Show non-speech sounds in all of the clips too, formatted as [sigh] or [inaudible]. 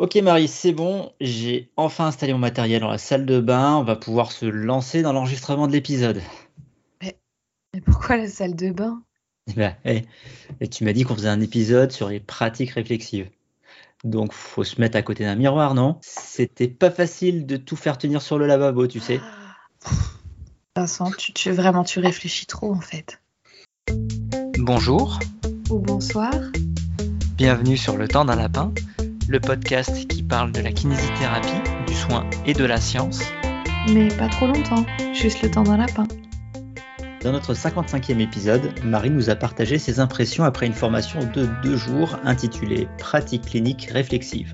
Ok Marie, c'est bon, j'ai enfin installé mon matériel dans la salle de bain, on va pouvoir se lancer dans l'enregistrement de l'épisode. Mais, pourquoi la salle de bain? Bah, et tu m'as dit qu'on faisait un épisode sur les pratiques réflexives. Donc faut se mettre à côté d'un miroir, non? C'était pas facile de tout faire tenir sur le lavabo, tu sais. Vincent, tu, tu vraiment tu réfléchis trop en fait. Bonjour. Ou bonsoir. Bienvenue sur Le Temps d'un Lapin, le podcast qui parle de la kinésithérapie, du soin et de la science. Mais pas trop longtemps, juste le temps d'un lapin. Dans notre 55e épisode, Marie nous a partagé ses impressions après une formation de deux jours intitulée Pratique clinique réflexive.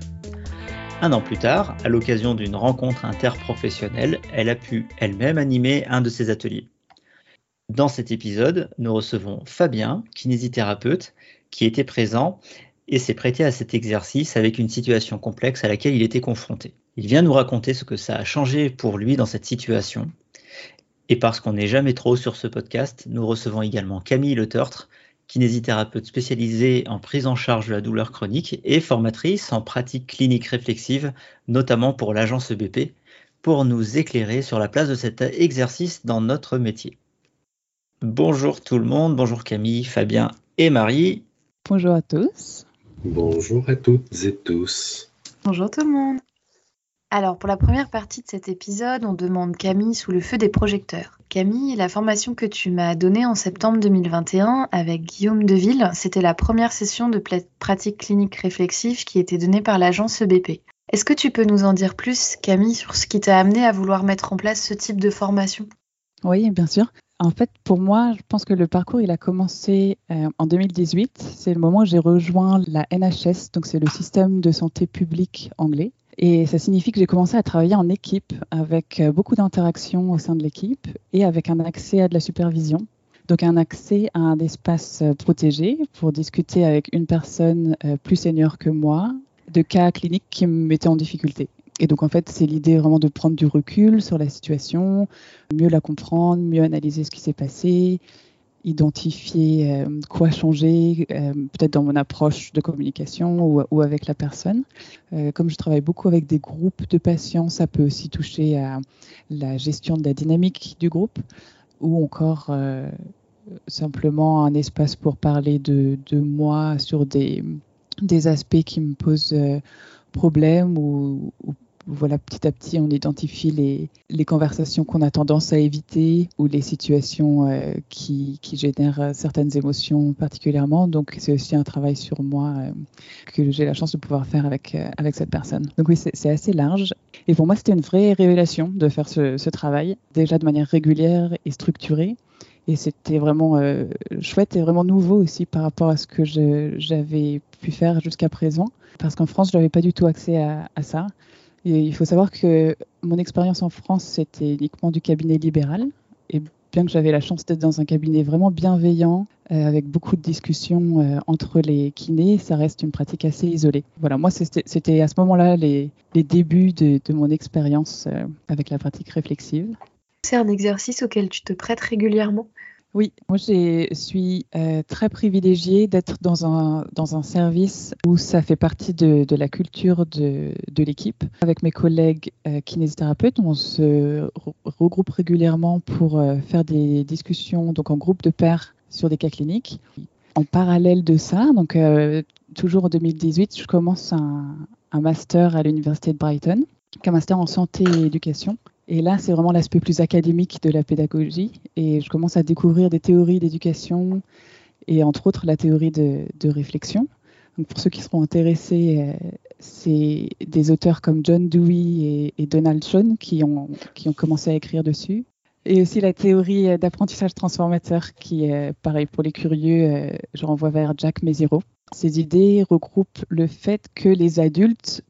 Un an plus tard, à l'occasion d'une rencontre interprofessionnelle, elle a pu elle-même animer un de ces ateliers. Dans cet épisode, nous recevons Fabien, kinésithérapeute, qui était présent et s'est prêté à cet exercice avec une situation complexe à laquelle il était confronté. Il vient nous raconter ce que ça a changé pour lui dans cette situation. Et parce qu'on n'est jamais trop sur ce podcast, nous recevons également Camille Le kinésithérapeute spécialisée en prise en charge de la douleur chronique et formatrice en pratique clinique réflexive, notamment pour l'agence EBP, pour nous éclairer sur la place de cet exercice dans notre métier. Bonjour tout le monde, bonjour Camille, Fabien et Marie. Bonjour à tous. Bonjour à toutes et tous. Bonjour tout le monde. Alors, pour la première partie de cet épisode, on demande Camille sous le feu des projecteurs. Camille, la formation que tu m'as donnée en septembre 2021 avec Guillaume Deville, c'était la première session de pratique clinique réflexive qui était donnée par l'agence EBP. Est-ce que tu peux nous en dire plus, Camille, sur ce qui t'a amené à vouloir mettre en place ce type de formation? Oui, bien sûr. En fait, pour moi, je pense que le parcours, il a commencé euh, en 2018. C'est le moment où j'ai rejoint la NHS, donc c'est le système de santé publique anglais. Et ça signifie que j'ai commencé à travailler en équipe avec euh, beaucoup d'interactions au sein de l'équipe et avec un accès à de la supervision. Donc un accès à un espace euh, protégé pour discuter avec une personne plus senior que moi de cas cliniques qui me mettaient en difficulté. Et donc en fait, c'est l'idée vraiment de prendre du recul sur la situation, mieux la comprendre, mieux analyser ce qui s'est passé, identifier euh, quoi changer, euh, peut-être dans mon approche de communication ou, avec la personne. Euh, comme je travaille beaucoup avec des groupes de patients, ça peut aussi toucher à la gestion de la dynamique du groupe ou encore simplement un espace pour parler de, moi sur des, des aspects qui me posent problème ou voilà, petit à petit, on identifie les, conversations qu'on a tendance à éviter ou les situations euh, qui, génèrent euh, certaines émotions particulièrement. Donc, c'est aussi un travail sur moi euh, que j'ai la chance de pouvoir faire avec, cette personne. Donc, oui, c'est assez large. Et pour moi, c'était une vraie révélation de faire ce, travail, déjà de manière régulière et structurée. Et c'était vraiment chouette et vraiment nouveau aussi par rapport à ce que j'avais pu faire jusqu'à présent. Parce qu'en France, je n'avais pas du tout accès à ça il faut savoir que mon expérience en France, c'était uniquement du cabinet libéral. Et bien que j'avais la chance d'être dans un cabinet vraiment bienveillant, euh, avec beaucoup de discussions euh, entre les kinés, ça reste une pratique assez isolée. Voilà, moi, c'était à ce moment-là les, débuts de, mon expérience euh, avec la pratique réflexive. C'est un exercice auquel tu te prêtes régulièrement? Oui, moi je suis euh, très privilégiée d'être dans un, dans un service où ça fait partie de, la culture de, l'équipe. Avec mes collègues euh, kinésithérapeutes, on se regroupe régulièrement pour euh, faire des discussions donc en groupe de pairs sur des cas cliniques. En parallèle de ça, donc toujours en 2018, je commence un master à l'université de Brighton, un master en santé et éducation. Et là, c'est vraiment l'aspect plus académique de la pédagogie. Et je commence à découvrir des théories d'éducation et entre autres la théorie de, réflexion. Donc pour ceux qui seront intéressés, euh, c'est des auteurs comme John Dewey et, Donald Schoen qui ont, commencé à écrire dessus. Et aussi la théorie d'apprentissage transformateur qui est pareil pour les curieux, euh, je renvoie vers Jack Mesiro. Ces idées regroupent le fait que les adultes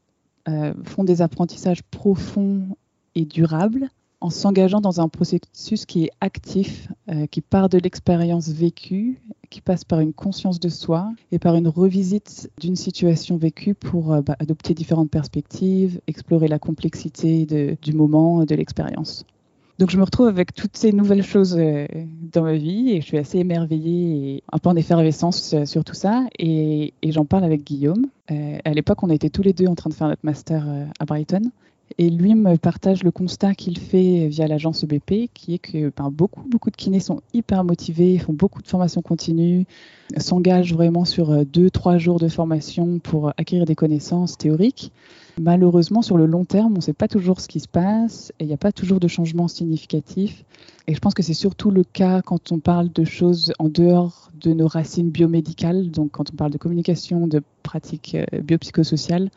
euh, font des apprentissages profonds et durable en s'engageant dans un processus qui est actif, euh, qui part de l'expérience vécue, qui passe par une conscience de soi et par une revisite d'une situation vécue pour euh, bah, adopter différentes perspectives, explorer la complexité du moment, de l'expérience. Donc je me retrouve avec toutes ces nouvelles choses euh, dans ma vie et je suis assez émerveillée et un peu en effervescence sur tout ça. Et, j'en parle avec Guillaume. À l'époque, on était tous les deux en train de faire notre master à Brighton. Et lui me partage le constat qu'il fait via l'agence EBP, qui est que ben, beaucoup, beaucoup de kinés sont hyper motivés, font beaucoup de formations continues, s'engagent vraiment sur deux, trois jours de formation pour acquérir des connaissances théoriques. Malheureusement, sur le long terme, on ne sait pas toujours ce qui se passe et il n'y a pas toujours de changements significatifs. Et je pense que c'est surtout le cas quand on parle de choses en dehors de nos racines biomédicales, donc quand on parle de communication, de pratiques euh, biopsychosociales,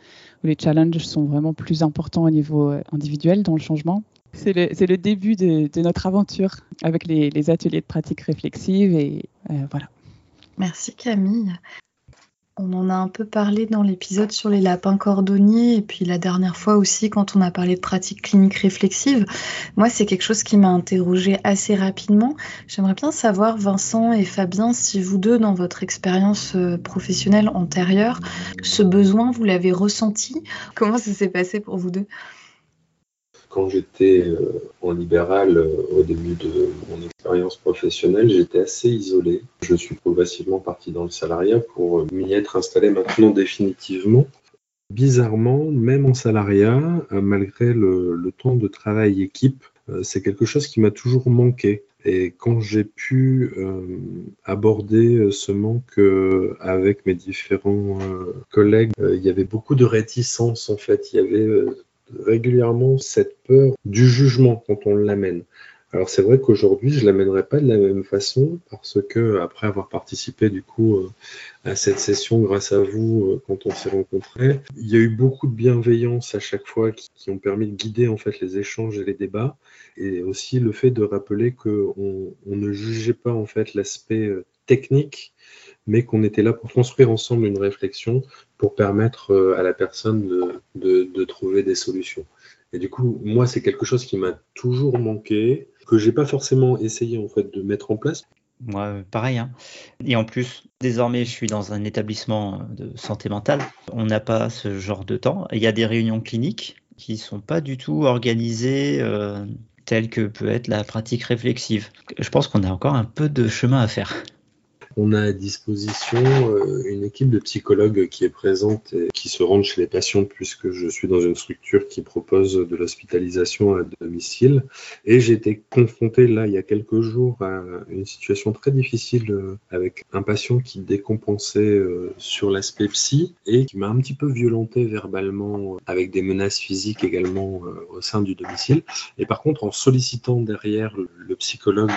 où les challenges sont vraiment plus importants au niveau euh, individuel dans le changement. C'est le, début de, notre aventure avec les, ateliers de pratique réflexive et euh, voilà. Merci Camille. On en a un peu parlé dans l'épisode sur les lapins cordonniers et puis la dernière fois aussi quand on a parlé de pratique clinique réflexive. Moi, c'est quelque chose qui m'a interrogée assez rapidement. J'aimerais bien savoir, Vincent et Fabien, si vous deux, dans votre expérience euh, professionnelle antérieure, ce besoin, vous l'avez ressenti? Comment ça s'est passé pour vous deux? Quand j'étais euh, en libéral euh, au début de mon expérience professionnelle, j'étais assez isolé. Je suis progressivement parti dans le salariat pour euh, m'y être installé maintenant définitivement. Bizarrement, même en salariat, malgré le, temps de travail équipe, c'est quelque chose qui m'a toujours manqué. Et quand j'ai pu aborder ce manque avec mes différents collègues, il y avait beaucoup de réticence en fait. Il y avait régulièrement cette peur du jugement quand on l'amène. Alors c'est vrai qu'aujourd'hui je l'amènerai pas de la même façon parce que après avoir participé du coup euh, à cette session grâce à vous euh, quand on s'est rencontrés, il y a eu beaucoup de bienveillance à chaque fois qui, ont permis de guider en fait les échanges et les débats et aussi le fait de rappeler qu'on on ne jugeait pas en fait l'aspect euh, technique mais qu'on était là pour construire ensemble une réflexion pour permettre euh, à la personne de, trouver des solutions. Et du coup, moi, c'est quelque chose qui m'a toujours manqué, que j'ai pas forcément essayé en fait de mettre en place. Moi, pareil. Hein. Et en plus, désormais, je suis dans un établissement de santé mentale. On n'a pas ce genre de temps. Il y a des réunions cliniques qui sont pas du tout organisées euh, telles que peut être la pratique réflexive. Je pense qu'on a encore un peu de chemin à faire. On a à disposition euh, une équipe de psychologues qui est présente et qui se rendent chez les patients puisque je suis dans une structure qui propose de l'hospitalisation à domicile. Et j'ai été confronté là il y a quelques jours à une situation très difficile euh, avec un patient qui décompensait euh, sur l'aspect psy et qui m'a un petit peu violenté verbalement avec des menaces physiques également au sein du domicile. Et par contre, en sollicitant derrière le psychologue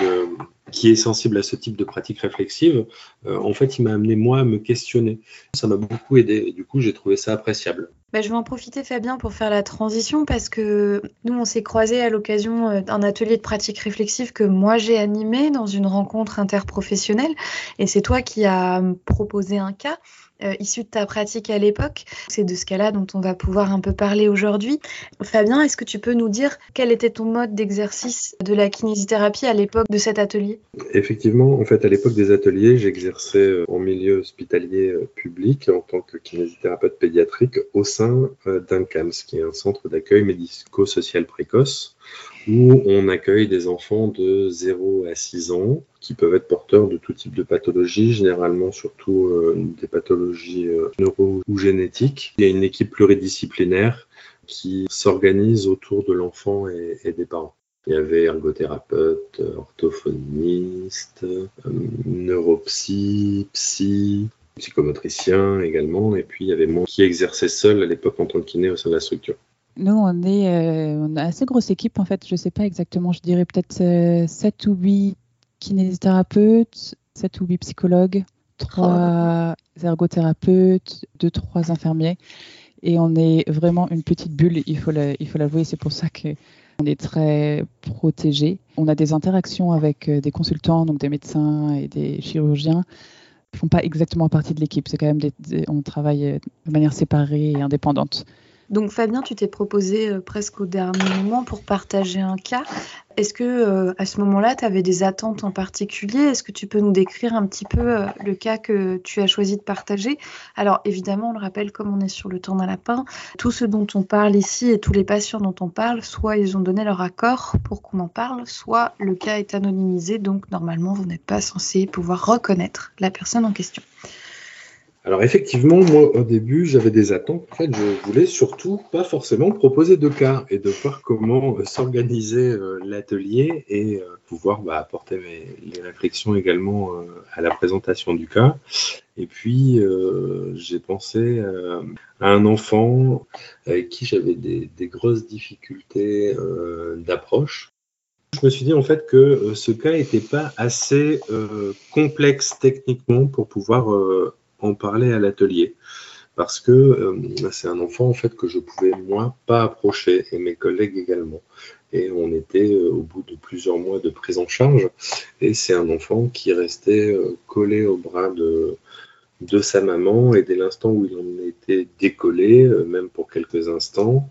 qui est sensible à ce type de pratique réflexive, euh, en fait, il m'a amené moi à me questionner. Ça m'a beaucoup aidé et du coup, j'ai trouvé ça appréciable. Bah, je vais en profiter, Fabien, pour faire la transition parce que nous, on s'est croisés à l'occasion euh, d'un atelier de pratique réflexive que moi j'ai animé dans une rencontre interprofessionnelle. Et c'est toi qui as proposé un cas. Euh, issu de ta pratique à l'époque. C'est de ce cas-là dont on va pouvoir un peu parler aujourd'hui. Fabien, est-ce que tu peux nous dire quel était ton mode d'exercice de la kinésithérapie à l'époque de cet atelier? Effectivement, en fait, à l'époque des ateliers, j'exerçais euh, en milieu hospitalier public en tant que kinésithérapeute pédiatrique au sein d'un CAMS, qui est un centre d'accueil médico-social précoce où on accueille des enfants de 0 à 6 ans qui peuvent être porteurs de tout type de pathologies, généralement surtout euh, des pathologies euh, neuro ou génétiques. Il y a une équipe pluridisciplinaire qui s'organise autour de l'enfant et, des parents. Il y avait ergothérapeute, orthophoniste, euh, neuropsy, psy, psychomotricien également, et puis il y avait moi qui exerçait seul à l'époque en tant que kiné au sein de la structure. Nous, on est euh, assez grosse équipe, en fait. Je ne sais pas exactement, je dirais peut-être 7 ou 8 kinésithérapeutes, 7 ou 8 psychologues, 3 ergothérapeutes, 2-3 infirmiers. Et on est vraiment une petite bulle, il faut l'avouer. C'est pour ça qu'on est très protégé. On a des interactions avec euh, des consultants, donc des médecins et des chirurgiens font pas exactement partie de l'équipe. C'est quand même on travaille euh, de manière séparée et indépendante. Donc Fabien, tu t'es proposé euh, presque au dernier moment pour partager un cas. Est-ce que euh, à ce moment-là, tu avais des attentes en particulier? Est-ce que tu peux nous décrire un petit peu euh, le cas que tu as choisi de partager? Alors évidemment, on le rappelle, comme on est sur le temps d'un lapin, tout ce dont on parle ici et tous les patients dont on parle, soit ils ont donné leur accord pour qu'on en parle, soit le cas est anonymisé, donc normalement, vous n'êtes pas censé pouvoir reconnaître la personne en question. Alors effectivement, moi au début, j'avais des attentes. En fait, je voulais surtout pas forcément proposer de cas et de voir comment euh, s'organiser euh, l'atelier et euh, pouvoir bah, apporter mes, les réflexions également à la présentation du cas. Et puis, j'ai pensé à un enfant avec qui j'avais des, des, grosses difficultés d'approche. Je me suis dit en fait que ce cas n'était pas assez complexe techniquement pour pouvoir en parler à l'atelier parce que euh, c'est un enfant en fait que je pouvais moi pas approcher et mes collègues également. Et on était euh, au bout de plusieurs mois de prise en charge et c'est un enfant qui restait euh, collé au bras de, de sa maman et dès l'instant où il en était décollé, même pour quelques instants,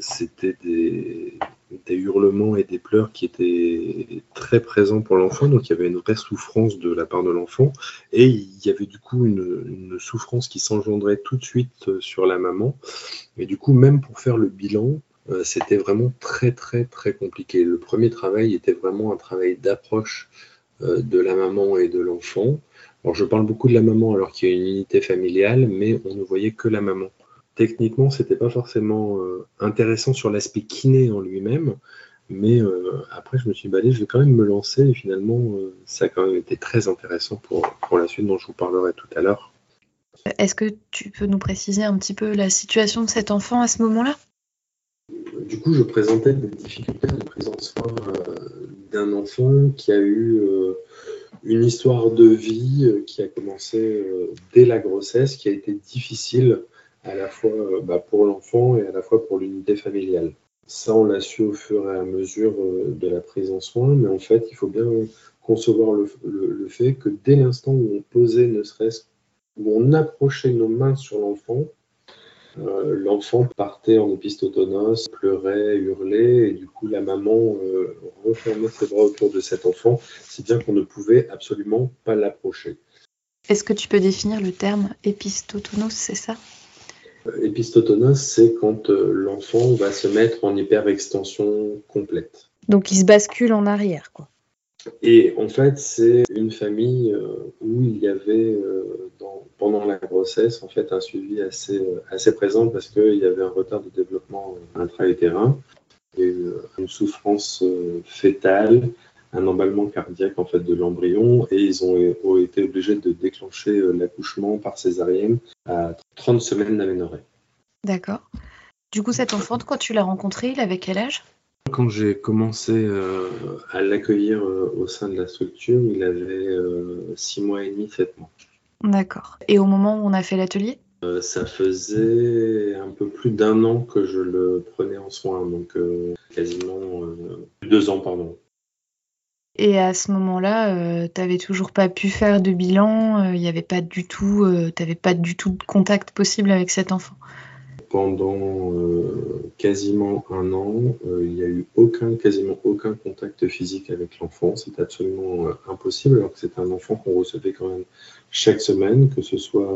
c'était des, des hurlements et des pleurs qui étaient très présents pour l'enfant, donc il y avait une vraie souffrance de la part de l'enfant, et il y avait du coup une, souffrance qui s'engendrait tout de suite euh, sur la maman, et du coup même pour faire le bilan, euh, c'était vraiment très très très compliqué. Le premier travail était vraiment un travail d'approche euh, de la maman et de l'enfant. Alors je parle beaucoup de la maman alors qu'il y a une unité familiale, mais on ne voyait que la maman techniquement, c'était pas forcément euh, intéressant sur l'aspect kiné en lui-même. Mais euh, après, je me suis dit, je vais quand même me lancer. Et finalement, euh, ça a quand même été très intéressant pour, pour la suite dont je vous parlerai tout à l'heure. Est-ce que tu peux nous préciser un petit peu la situation de cet enfant à ce moment-là? Du coup, je présentais des difficultés de prise en soin d'un enfant qui a eu une histoire de vie qui a commencé dès la grossesse, qui a été difficile à la fois euh, bah, pour l'enfant et à la fois pour l'unité familiale. Ça, on l'a su au fur et à mesure euh, de la prise en soin, mais en fait, il faut bien concevoir le, fait que dès l'instant où on posait, ne serait-ce où on approchait nos mains sur l'enfant, euh, l'enfant partait en épistotonos, pleurait, hurlait, et du coup la maman refermait ses bras autour de cet enfant, si bien qu'on ne pouvait absolument pas l'approcher. Est-ce que tu peux définir le terme épistotonos, c'est ça? Épistotonos, c'est quand euh, l'enfant va se mettre en hyperextension complète. Donc il se bascule en arrière, quoi. Et en fait, c'est une famille euh, où il y avait euh, pendant la grossesse en fait un suivi assez, assez présent parce qu'il y avait un retard de développement intra-utérin une souffrance fétale, un emballement cardiaque en fait de l'embryon et ils ont, été obligés de déclencher l'accouchement par césarienne à 30 semaines d'aménorrhée. D'accord. Du coup, cet enfant, quand tu l'as rencontré, il avait quel âge? Quand j'ai commencé euh, à l'accueillir euh, au sein de la structure, il avait 6 euh, mois et demi, 7 mois. D'accord. Et au moment où on a fait l'atelier? Ça faisait un peu plus d'un an que je le prenais en soin, donc quasiment deux ans, pardon. Et à ce moment-là, euh, tu n'avais toujours pas pu faire de bilan, il euh, n'y avait pas du tout, euh, pas du tout de contact possible avec cet enfant. Pendant quasiment un an, il n'y a eu aucun, quasiment aucun contact physique avec l'enfant. C'était absolument impossible, alors que c'était un enfant qu'on recevait quand même chaque semaine, que ce soit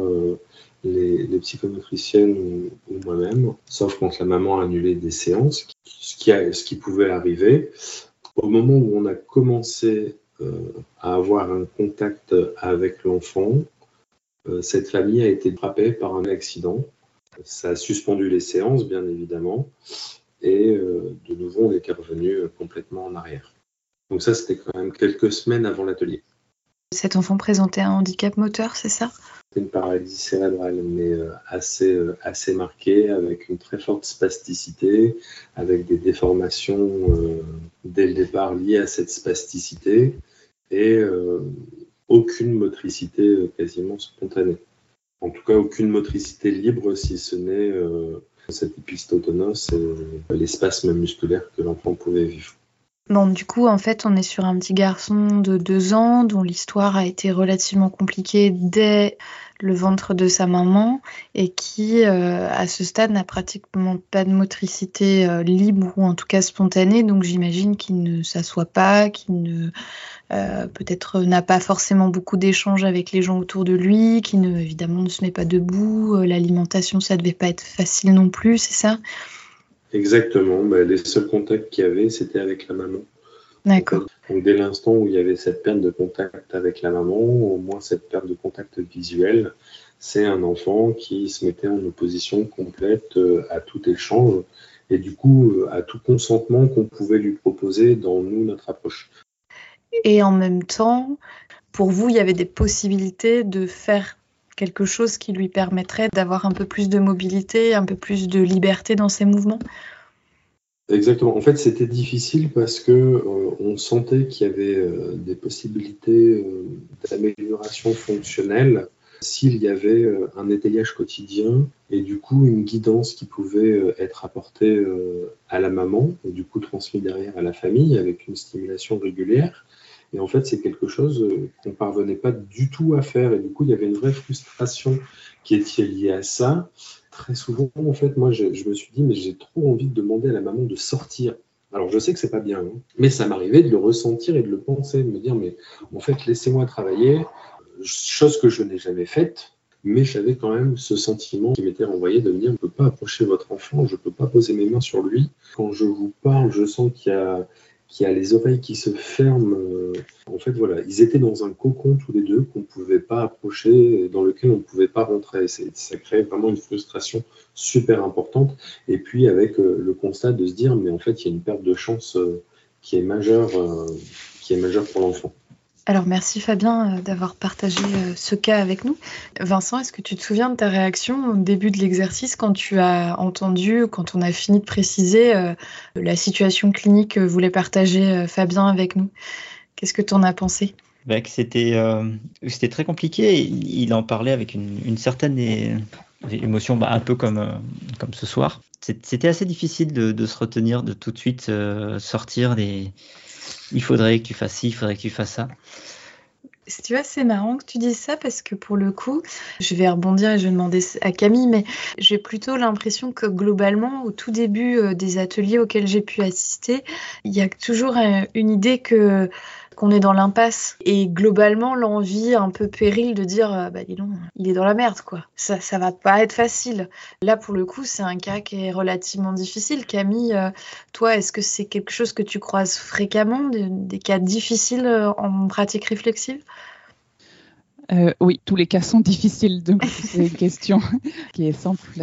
les, psychomotriciennes ou, moi-même, sauf quand la maman a annulé des séances, ce qui pouvait arriver au moment où on a commencé euh, à avoir un contact avec l'enfant, euh, cette famille a été frappée par un accident. Ça a suspendu les séances, bien évidemment, et euh, de nouveau, on était revenu complètement en arrière. Donc ça, c'était quand même quelques semaines avant l'atelier. Cet enfant présentait un handicap moteur, c'est ça? Une paralysie cérébrale, mais euh, assez, euh, assez marquée, avec une très forte spasticité, avec des déformations euh, dès le départ liées à cette spasticité, et aucune motricité quasiment spontanée. En tout cas, aucune motricité libre, si ce n'est cette épistotonos et les spasmes musculaires que l'enfant pouvait vivre. Du coup, en fait, on est sur un petit garçon de deux ans dont l'histoire a été relativement compliquée dès le ventre de sa maman et qui, euh, à ce stade, n'a pratiquement pas de motricité euh, libre ou en tout cas spontanée. Donc j'imagine qu'il ne s'assoit pas, qu'il ne euh, peut-être n'a pas forcément beaucoup d'échanges avec les gens autour de lui, qui ne évidemment ne se met pas dès L'alimentation, ça devait pas être facile non plus, c'est ça? Exactement. Bah, les seuls contacts qu'il y avait, c'était avec la maman. D'accord. Donc, dès l'instant où il y avait cette perte de contact avec la maman, au moins cette perte de contact visuel, c'est un enfant qui se mettait en opposition complète euh, à tout échange et du coup euh, à tout consentement qu'on pouvait lui proposer dans nous, notre approche. Et en même temps, pour vous, il y avait des possibilités de faire quelque chose qui lui permettrait d'avoir un peu plus de mobilité, un peu plus de liberté dans ses mouvements Exactement. En fait, c'était difficile parce que euh, on sentait qu'il y avait euh, des possibilités euh, d'amélioration fonctionnelle s'il y avait un étayage quotidien et du coup une guidance qui pouvait être apportée à la maman et du coup transmise derrière à la famille avec une stimulation régulière. Et en fait, c'est quelque chose qu'on parvenait pas du tout à faire et du coup, il y avait une vraie frustration qui était liée à ça très souvent, en fait, moi, je, me suis dit, mais j'ai trop envie de demander à la maman de sortir. Alors, je sais que c'est pas bien, hein, mais ça m'arrivait de le ressentir et de le penser, de me dire, mais en fait, laissez-moi travailler, chose que je n'ai jamais faite, mais j'avais quand même ce sentiment qui m'était renvoyé de me dire, on ne peut pas approcher votre enfant, je ne peux pas poser mes mains sur lui. Quand je vous parle, je sens qu'il y a qui a les oreilles qui se ferment. Euh, en fait, voilà, ils étaient dans un cocon tous les deux qu'on ne pouvait pas approcher, dans lequel on ne pouvait pas rentrer. Ça crée vraiment une frustration super importante. Et puis avec euh, le constat de se dire, mais en fait, il y a une perte de chance euh, qui est majeure, qui est majeure pour l'enfant. Alors merci Fabien euh, d'avoir partagé euh, ce cas avec nous. Vincent, est-ce que tu te souviens de ta réaction au début de l'exercice quand tu as entendu, quand on a fini de préciser euh, la situation clinique que voulait partager Fabien avec nous? Qu'est-ce que tu en as pensé? Bah, c'était, très compliqué. Il en parlait avec une, certaine émotion, bah, un peu comme, comme ce soir. C'était assez difficile de, se retenir, de tout de suite sortir des, il faudrait que tu fasses ci, il faudrait que tu fasses ça. Tu vois, c'est marrant que tu dises ça parce que pour le coup, je vais rebondir et je vais demander à Camille, mais j'ai plutôt l'impression que globalement, au tout début euh, des ateliers auxquels j'ai pu assister, il y a toujours euh, une idée que qu'on est dans l'impasse. Et globalement l'envie un peu péril de dire euh, bah dis donc il est dans la merde quoi. Ça ça va pas être facile. Là pour le coup c'est un cas qui est relativement difficile. Camille euh, toi est-ce que c'est quelque chose que tu croises fréquemment des, cas difficiles euh, en pratique réflexive? Oui, tous les cas sont difficiles, donc c'est une question [laughs] qui est simple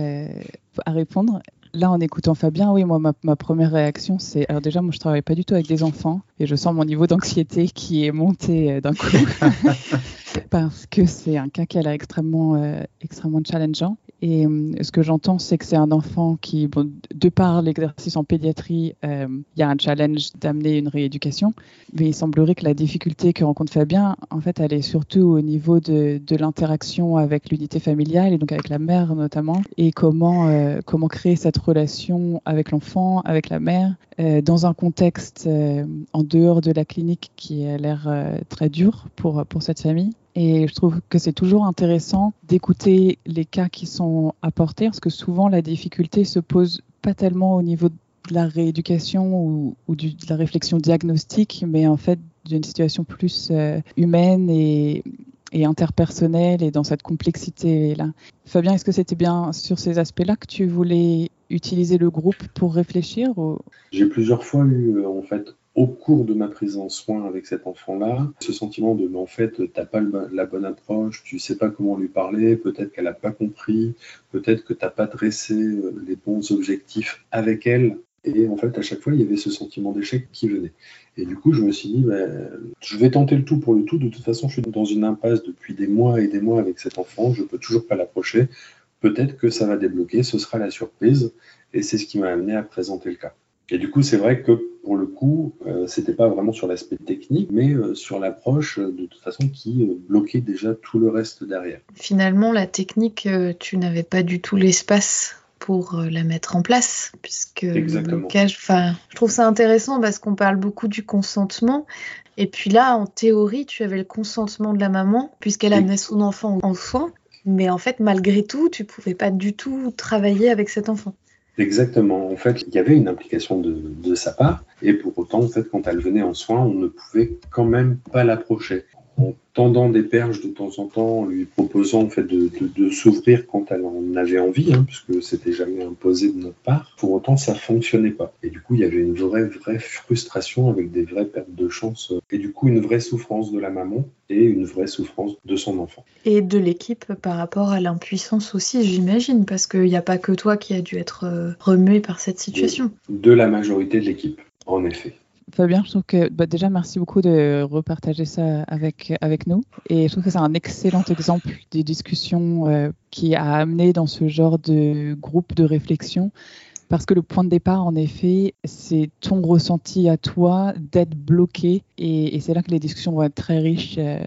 à répondre. Là, en écoutant Fabien, oui, moi, ma, première réaction, c'est. Alors, déjà, moi, je travaille pas du tout avec des enfants et je sens mon niveau d'anxiété qui est monté euh, d'un coup [laughs] parce que c'est un cas qui a l'air extrêmement, euh, extrêmement challengeant. Et euh, ce que j'entends, c'est que c'est un enfant qui, de par l'exercice en pédiatrie, euh, il y a un challenge d'amener une rééducation. Mais il semblerait que la difficulté que rencontre Fabien, en fait, elle est surtout au niveau de, de l'interaction avec l'unité familiale et donc avec la mère notamment, et comment, euh, comment créer cette relation avec l'enfant, avec la mère, dans un contexte en dehors de la clinique qui a l'air très dur pour, pour cette famille. Et je trouve que c'est toujours intéressant d'écouter les cas qui sont apportés, parce que souvent la difficulté se pose pas tellement au niveau de la rééducation ou, de la réflexion diagnostique, mais en fait d'une situation plus euh, humaine et, interpersonnelle et dans cette complexité-là. Fabien, est-ce que c'était bien sur ces aspects-là que tu voulais utiliser le groupe pour réfléchir J'ai plusieurs fois eu en fait au cours de ma prise en soin avec cet enfant-là, ce sentiment de, mais en fait, tu n'as pas la bonne approche, tu sais pas comment lui parler, peut-être qu'elle n'a pas compris, peut-être que tu n'as pas dressé euh, les bons objectifs avec elle. Et en fait, à chaque fois, il y avait ce sentiment d'échec qui venait. Et du coup, je me suis dit, ben, je vais tenter le tout pour le tout. De toute façon, je suis dans une impasse depuis des mois et des mois avec cet enfant. Je peux toujours pas l'approcher. Peut-être que ça va débloquer. Ce sera la surprise. Et c'est ce qui m'a amené à présenter le cas. Et du coup, c'est vrai que pour le coup, euh, c'était pas vraiment sur l'aspect technique, mais euh, sur l'approche euh, de toute façon qui euh, bloquait déjà tout le reste derrière. Finalement, la technique, tu n'avais pas du tout l'espace pour euh, la mettre en place, puisque Exactement. le blocage, enfin, je trouve ça intéressant parce qu'on parle beaucoup du consentement, et puis là, en théorie, tu avais le consentement de la maman, puisqu'elle Oui. amenait son enfant en soins, mais en fait, malgré tout, tu pouvais pas du tout travailler avec cet enfant. Exactement. En fait, il y avait une implication de, de sa part, et pour autant, en fait, quand elle venait en soins, on ne pouvait quand même pas l'approcher. En tendant des perches de temps en temps, en lui proposant en fait de, de- de s'ouvrir quand elle en avait envie, hein, puisque c'était jamais imposé de notre part. Pour autant, ça fonctionnait pas. Et du coup, il y avait une vraie, vraie frustration avec des vraies pertes de chance, euh, et du coup, une vraie souffrance de la maman et une vraie souffrance de son enfant. Et de l'équipe par rapport à l'impuissance aussi, j'imagine, parce qu'il n'y a pas que toi qui a dû être euh, remué par cette situation. De la majorité de l'équipe, en effet. Fabien, je trouve que bah, déjà merci beaucoup de repartager ça avec, avec nous. Et je trouve que c'est un excellent exemple des discussions euh, qui a amené dans ce genre de groupe de réflexion. Parce que le point de départ, en effet, c'est ton ressenti à toi d'être bloqué. Et, c'est là que les discussions vont être très riches euh,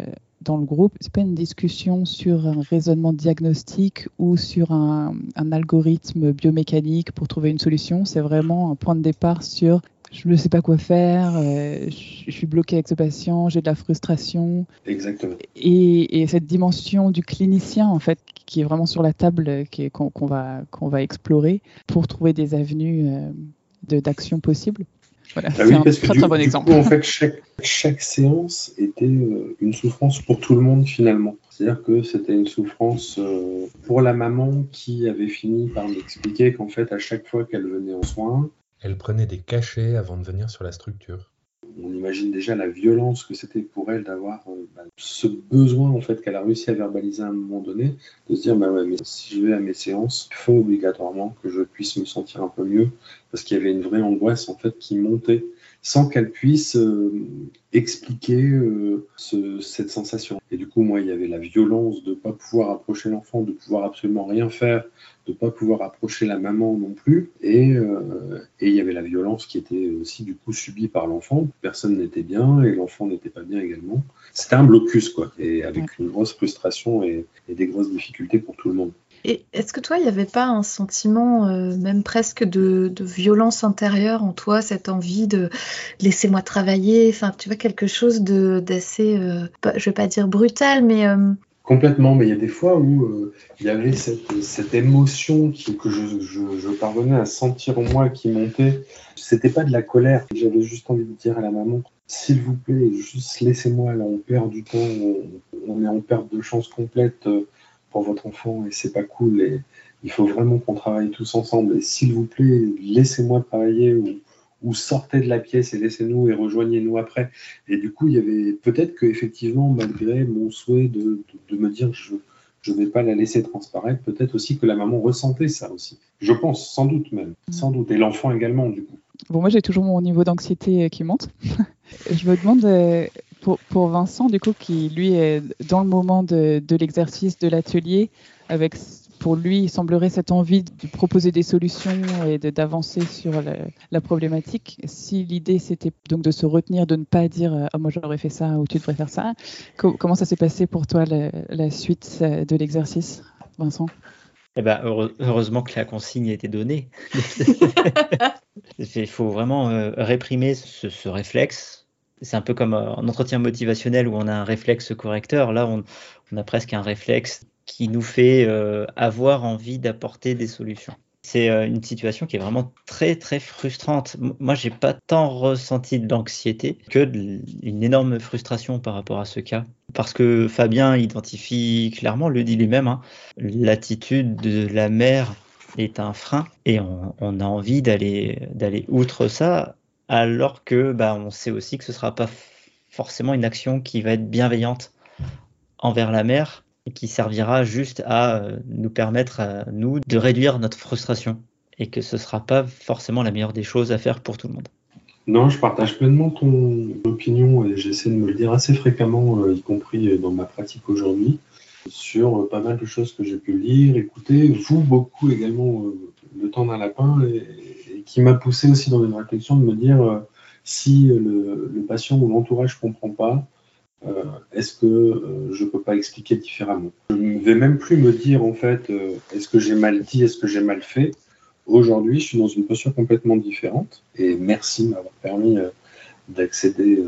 dans le groupe. C'est pas une discussion sur un raisonnement diagnostique ou sur un, un algorithme biomécanique pour trouver une solution. C'est vraiment un point de départ sur je ne sais pas quoi faire, euh, je, suis bloqué avec ce patient, j'ai de la frustration. Exactement. Et, et cette dimension du clinicien, en fait, qui est vraiment sur la table, euh, qu'on qu'on va, qu'on va explorer pour trouver des avenues euh, de- d'action possibles. Voilà, Ah c'est oui, un parce que très du, très bon du exemple. coup, en fait, chaque, chaque séance était euh, une souffrance pour tout le monde finalement. C'est-à-dire que c'était une souffrance euh, pour la maman qui avait fini par m'expliquer qu'en fait, à chaque fois qu'elle venait en soins, Elle prenait des cachets avant de venir sur la structure. on imagine déjà la violence que c'était pour elle d'avoir euh, bah, ce besoin en fait qu'elle a réussi à verbaliser à un moment donné, de se dire bah ouais, mais si je vais à mes séances, il faut obligatoirement que je puisse me sentir un peu mieux, parce qu'il y avait une vraie angoisse en fait qui montait sans qu'elle puisse euh, expliquer euh, ce- cette sensation. Et du coup, moi, il y avait la violence de ne pas pouvoir approcher l'enfant, de pouvoir absolument rien faire, de ne pas pouvoir approcher la maman non plus. Et, euh, et il y avait la violence qui était aussi du coup subie par l'enfant. Personne n'était bien et l'enfant n'était pas bien également. C'était un blocus, quoi, et avec une grosse frustration et, et des grosses difficultés pour tout le monde. Et est-ce que toi, il n'y avait pas un sentiment, euh, même presque de, violence intérieure en toi, cette envie de laissez-moi travailler, enfin, tu vois, quelque chose d'assez, euh, je vais pas dire brutal, mais euh, Complètement, mais il y a des fois où euh, il y avait cette, émotion que je, je- parvenais à sentir en moi qui montait. C'était pas de la colère, j'avais juste envie de dire à la maman s'il vous plaît, juste laissez-moi, là on perd du temps, on, on est en perte de chance complète pour votre enfant et c'est pas cool et il faut vraiment qu'on travaille tous ensemble et s'il vous plaît, laissez-moi travailler ou, ou sortez de la pièce et laissez-nous et rejoignez-nous après. Et du coup, il y avait peut-être que effectivement, malgré mon souhait de, de, de me dire je je vais pas la laisser transparaître, peut-être aussi que la maman ressentait ça aussi. Je pense, sans doute même, sans doute. Et l'enfant également, du coup. Bon, moi, j'ai toujours mon niveau d'anxiété euh, qui monte. [laughs] je me demande, euh, pour, pour Vincent, du coup, qui, lui, est dans le moment de, de l'exercice, de l'atelier, avec, pour lui, il semblerait cette envie de proposer des solutions et d'avancer sur la, la problématique. Si l'idée, c'était donc de se retenir, de ne pas dire Ah, moi, j'aurais fait ça » ou « tu devrais faire ça », co- comment ça s'est passé pour toi, la, la suite euh, de l'exercice, Vincent? Eh ben, heure- heureusement que la consigne a été donnée. [laughs] [laughs] Il faut vraiment euh, réprimer ce, ce réflexe. C'est un peu comme euh, un entretien motivationnel où on a un réflexe correcteur. Là, on, a presque un réflexe qui nous fait euh, avoir envie d'apporter des solutions. C'est euh, une situation qui est vraiment très très frustrante. Moi, j'ai pas tant ressenti de l'anxiété que de l- une énorme frustration par rapport à ce cas, parce que Fabien identifie clairement, le dit lui-même, hein, l'attitude de la mère est un frein et on, on a envie d'aller outre ça, alors que bah, on sait aussi que ce sera pas forcément une action qui va être bienveillante envers la mère et qui servira juste à euh, nous permettre à nous de réduire notre frustration et que ce sera pas forcément la meilleure des choses à faire pour tout le monde. Non, je partage pleinement ton opinion et j'essaie de me le dire assez fréquemment, euh, y compris dans ma pratique aujourd'hui, sur euh, pas mal de choses que j'ai pu lire, écouter, vous beaucoup également, euh, le temps d'un lapin, qui m'a poussé aussi dans une réflexion de me dire euh, si le, le patient ou l'entourage ne comprend pas, euh, est-ce que euh, je peux pas expliquer différemment? Je ne vais même plus me dire en fait, euh, est-ce que j'ai mal dit, est-ce que j'ai mal fait? Aujourd'hui, je suis dans une posture complètement différente et merci de m'avoir permis d'accéder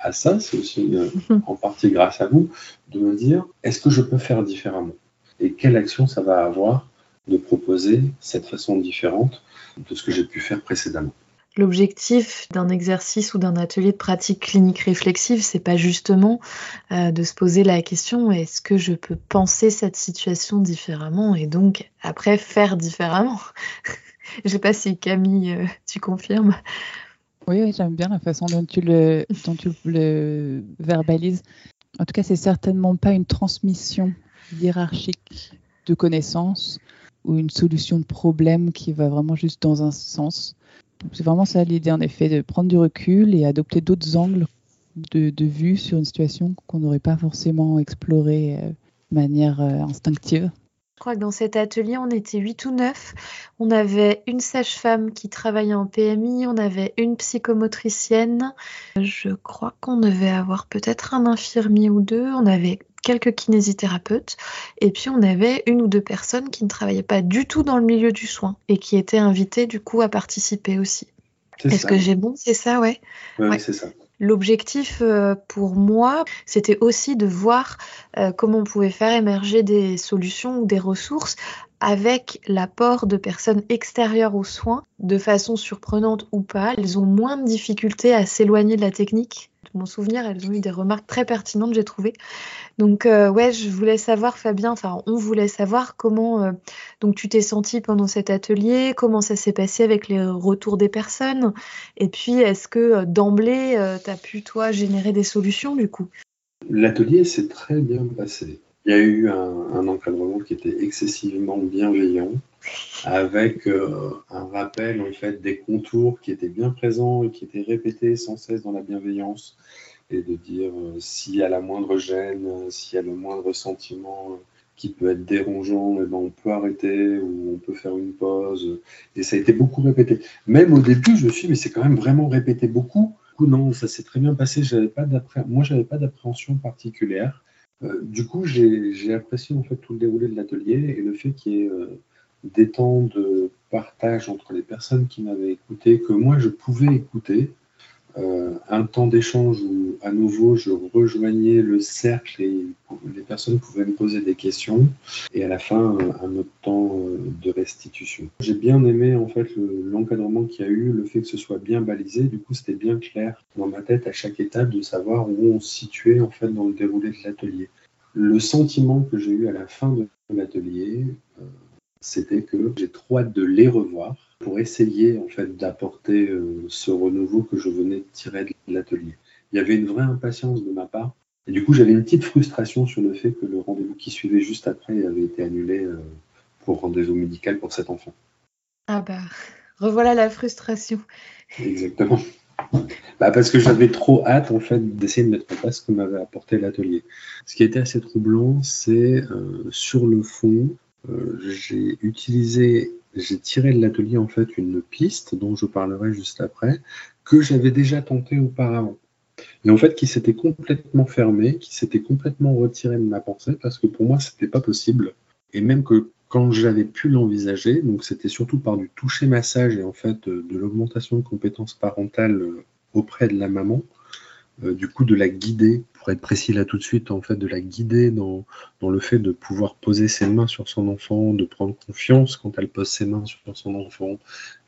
à ça. C'est aussi euh, en partie grâce à vous de me dire est-ce que je peux faire différemment? Et quelle action ça va avoir de proposer cette façon différente de ce que j'ai pu faire précédemment. L'objectif d'un exercice ou d'un atelier de pratique clinique réflexive, c'est pas justement euh, de se poser la question est-ce que je peux penser cette situation différemment et donc après faire différemment? [laughs] je sais pas si Camille, euh, tu confirmes. Oui, oui j'aime bien la façon dont tu le, dont tu le verbalises. En tout cas, c'est certainement pas une transmission hiérarchique de connaissances ou une solution de problème qui va vraiment juste dans un sens. C'est vraiment ça l'idée, en effet, de prendre du recul et adopter d'autres angles de, vue sur une situation qu'on n'aurait pas forcément explorée euh, de manière euh, instinctive. Je crois que dans cet atelier, on était 8 ou 9. On avait une sage-femme qui travaillait en PMI, on avait une psychomotricienne. Je crois qu'on devait avoir peut-être un infirmier ou deux. On avait quelques kinésithérapeutes, et puis on avait une ou deux personnes qui ne travaillaient pas du tout dans le milieu du soin et qui étaient invitées du coup à participer aussi. Est-ce que j'ai bon? C'est ça, ouais. Oui, c'est ça. L'objectif euh, pour moi, c'était aussi de voir euh, comment on pouvait faire émerger des solutions ou des ressources avec l'apport de personnes extérieures aux soins, de façon surprenante ou pas. Elles ont moins de difficultés à s'éloigner de la technique. Mon souvenir, elles ont eu des remarques très pertinentes, j'ai trouvé. Donc euh, ouais, je voulais savoir, Fabien, enfin on voulait savoir comment euh, donc tu t'es senti pendant cet atelier, comment ça s'est passé avec les retours des personnes, et puis est-ce que euh, d'emblée tu as pu toi générer des solutions du coup? L'atelier s'est très bien passé. Il y a eu un, encadrement qui était excessivement bienveillant, avec un rappel en fait des contours qui étaient bien présents et qui étaient répétés sans cesse dans la bienveillance et de dire euh, s'il y a la moindre gêne, euh, s'il y a le moindre sentiment euh, qui peut être dérangeant, eh ben on peut arrêter ou on peut faire une pause. Et ça a été beaucoup répété. Même au début, je me suis dit, mais c'est quand même vraiment répété beaucoup. Non, ça s'est très bien passé. J'avais pas Moi, j'avais pas d'appréhension particulière. Du coup, j'ai apprécié en fait tout le déroulé de l'atelier et le fait qu'il y ait des temps de partage entre les personnes qui m'avaient écouté, que moi je pouvais écouter, euh, un temps d'échange où à nouveau je rejoignais le cercle et les personnes pouvaient me poser des questions et à la fin un autre temps euh, de restitution. J'ai bien aimé en fait l'encadrement qu'il y a eu, le fait que ce soit bien balisé, du coup c'était bien clair dans ma tête à chaque étape de savoir où on se situait en fait dans le déroulé de l'atelier. Le sentiment que j'ai eu à la fin de l'atelier, euh, c'était que j'ai trop hâte de les revoir pour essayer en fait d'apporter euh, ce renouveau que je venais de tirer de l'atelier. Il y avait une vraie impatience de ma part et du coup j'avais une petite frustration sur le fait que le rendez-vous qui suivait juste après avait été annulé euh, pour rendez-vous médical pour cet enfant. Ah bah revoilà la frustration. Exactement. Bah parce que j'avais trop hâte en fait d'essayer de mettre en place ce que m'avait apporté l'atelier. Ce qui été assez troublant, c'est euh, sur le fond, j'ai utilisé j'ai tiré de l'atelier en fait une piste dont je parlerai juste après, que j'avais déjà tenté auparavant. Et en fait, qui s'était complètement fermé, qui s'était complètement retiré de ma pensée parce que pour moi, c'était pas possible. Et même que quand j'avais pu l'envisager, donc c'était surtout par du toucher massage et en fait de l'augmentation de compétences parentales auprès de la maman, euh, du coup de la guider, être précis là tout de suite, en fait de la guider dans, dans le fait de pouvoir poser ses mains sur son enfant, de prendre confiance quand elle pose ses mains sur son enfant,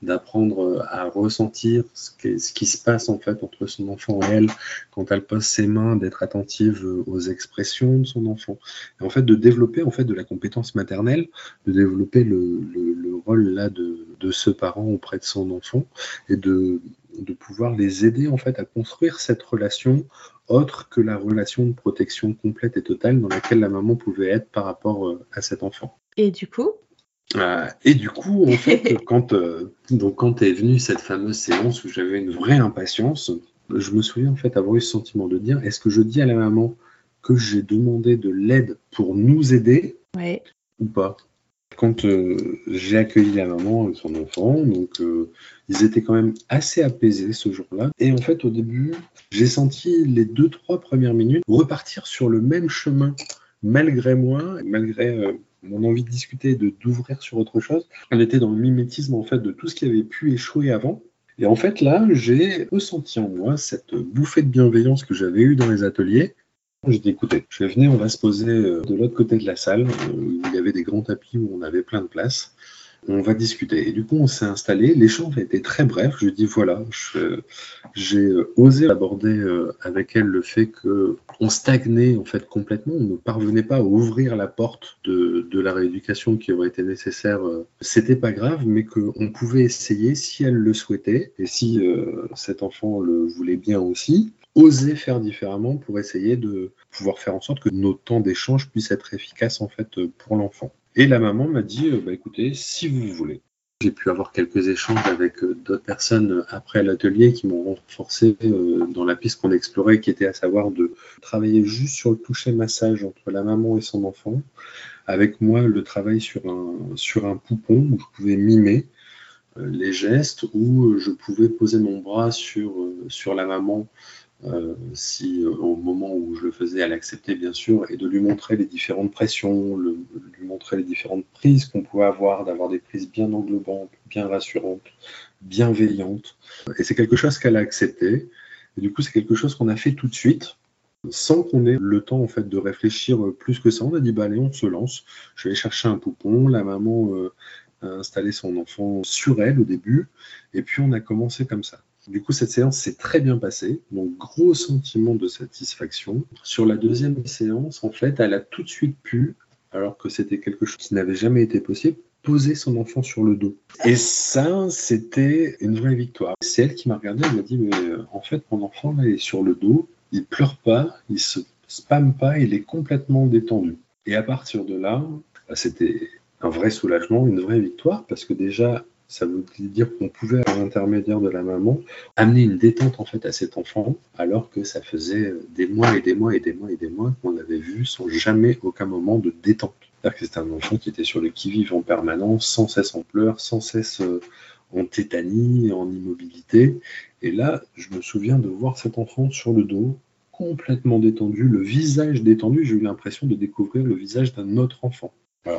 d'apprendre euh, à ressentir ce qui, ce qui, se passe en fait entre son enfant et elle quand elle pose ses mains, d'être attentive aux expressions de son enfant, et en fait de développer en fait de la compétence maternelle, de développer le, le, le rôle là de, de ce parent auprès de son enfant et de de pouvoir les aider en fait à construire cette relation autre que la relation de protection complète et totale dans laquelle la maman pouvait être par rapport euh, à cet enfant. Et du coup euh, Et du coup, en fait, [laughs] quand, euh, donc, quand est venue cette fameuse séance où j'avais une vraie impatience, je me souviens en fait avoir eu ce sentiment de dire est-ce que je dis à la maman que j'ai demandé de l'aide pour nous aider ou pas? Quand euh, j'ai accueilli la maman et son enfant, donc euh, ils étaient quand même assez apaisés ce jour-là. Et en fait, au début, j'ai senti les deux, trois premières minutes repartir sur le même chemin, malgré moi, malgré euh, mon envie de discuter, de d'ouvrir sur autre chose, elle était dans le mimétisme en fait de tout ce qui avait pu échouer avant. Et en fait là, j'ai ressenti en moi cette bouffée de bienveillance que j'avais eue dans les ateliers. J'ai dit écoutez, je vais venir, on va se poser euh, de l'autre côté de la salle euh, où il y avait des grands tapis où on avait plein de place on va discuter. Et du coup, on s'est installé. L'échange a été très bref. Je dis voilà, j'ai euh, osé aborder euh, avec elle le fait que on stagnait en fait complètement. On ne parvenait pas à ouvrir la porte de, la rééducation qui aurait été nécessaire. Euh, c'était pas grave, mais qu'on pouvait essayer si elle le souhaitait et si cet enfant le voulait bien aussi oser faire différemment pour essayer de pouvoir faire en sorte que nos temps d'échange puissent être efficaces en fait pour l'enfant. Et la maman m'a dit, euh, bah, écoutez, si vous voulez. J'ai pu avoir quelques échanges avec euh, d'autres personnes euh, après l'atelier qui m'ont renforcé dans la piste qu'on explorait, qui était à savoir de travailler juste sur le toucher massage entre la maman et son enfant. Avec moi, le travail sur un, sur un poupon où je pouvais mimer les gestes, où je pouvais poser mon bras sur, sur la maman euh, si euh, au moment où je le faisais, elle acceptait bien sûr, et de lui montrer les différentes pressions, lui montrer les différentes prises qu'on pouvait avoir, d'avoir des prises bien englobantes, bien rassurantes, bienveillantes. Et c'est quelque chose qu'elle a accepté. Et du coup, c'est quelque chose qu'on a fait tout de suite, sans qu'on ait le temps en fait de réfléchir plus que ça. On a dit bah allez, on se lance. Je vais chercher un poupon. La maman euh, a installé son enfant sur elle au début, et puis on a commencé comme ça. Du coup, cette séance s'est très bien passée, donc gros sentiment de satisfaction. Sur la deuxième séance, en fait, elle a tout de suite pu, alors que c'était quelque chose qui n'avait jamais été possible, poser son enfant sur le dos. Et ça, c'était une vraie victoire. C'est elle qui m'a regardé, elle m'a dit, mais euh, en fait, mon enfant, là, est sur le dos, il pleure pas, il se spamme pas, il est complètement détendu. Et à partir de là, bah, c'était un vrai soulagement, une vraie victoire, parce que déjà, ça veut dire qu'on pouvait, à l'intermédiaire de la maman, amener une détente en fait à cet enfant, alors que ça faisait des mois et des mois et des mois et des mois qu'on l'avait vu sans jamais aucun moment de détente. C'est-à-dire que c'était un enfant qui était sur le qui-vive en permanence, sans cesse en pleurs, sans cesse euh, en tétanie, en immobilité. Et là, je me souviens de voir cet enfant sur le dos, complètement détendu, le visage détendu. J'ai eu l'impression de découvrir le visage d'un autre enfant